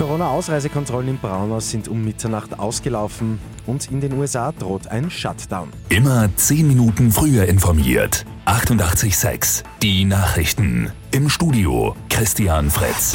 Corona-Ausreisekontrollen in Braunau sind um Mitternacht ausgelaufen und in den USA droht ein Shutdown. Immer 10 Minuten früher informiert. 88.6 Die Nachrichten. Im Studio Christian Fretz.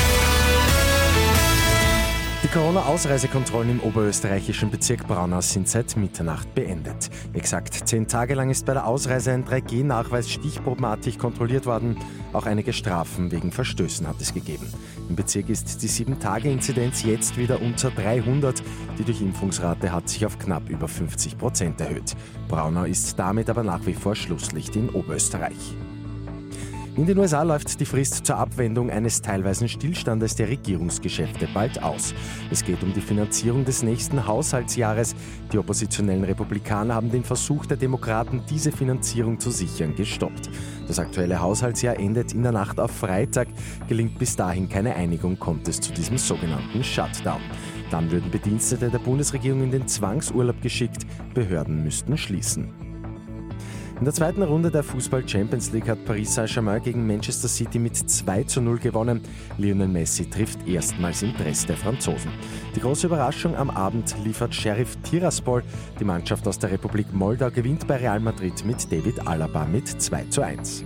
Die Corona-Ausreisekontrollen im oberösterreichischen Bezirk Braunau sind seit Mitternacht beendet. Exakt zehn Tage lang ist bei der Ausreise ein 3G-Nachweis stichprobenartig kontrolliert worden. Auch einige Strafen wegen Verstößen hat es gegeben. Im Bezirk ist die 7-Tage-Inzidenz jetzt wieder unter 300. Die Durchimpfungsrate hat sich auf knapp über 50 Prozent erhöht. Braunau ist damit aber nach wie vor Schlusslicht in Oberösterreich. In den USA läuft die Frist zur Abwendung eines teilweisen Stillstandes der Regierungsgeschäfte bald aus. Es geht um die Finanzierung des nächsten Haushaltsjahres. Die oppositionellen Republikaner haben den Versuch der Demokraten, diese Finanzierung zu sichern, gestoppt. Das aktuelle Haushaltsjahr endet in der Nacht auf Freitag. Gelingt bis dahin keine Einigung, kommt es zu diesem sogenannten Shutdown. Dann würden Bedienstete der Bundesregierung in den Zwangsurlaub geschickt. Behörden müssten schließen. In der zweiten Runde der Fußball Champions League hat Paris Saint-Germain gegen Manchester City mit 2 zu 0 gewonnen. Lionel Messi trifft erstmals im Dress der Franzosen. Die große Überraschung am Abend liefert Sheriff Tiraspol. Die Mannschaft aus der Republik Moldau gewinnt bei Real Madrid mit David Alaba mit 2 zu 1.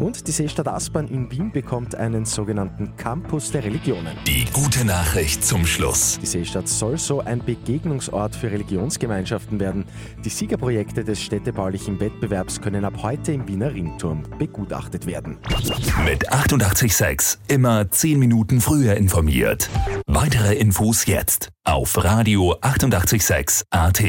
Und die Seestadt Aspern in Wien bekommt einen sogenannten Campus der Religionen. Die gute Nachricht zum Schluss. Die Seestadt soll so ein Begegnungsort für Religionsgemeinschaften werden. Die Siegerprojekte des städtebaulichen Wettbewerbs können ab heute im Wiener Ringturm begutachtet werden. Mit 886 immer 10 Minuten früher informiert. Weitere Infos jetzt auf Radio 886 AT.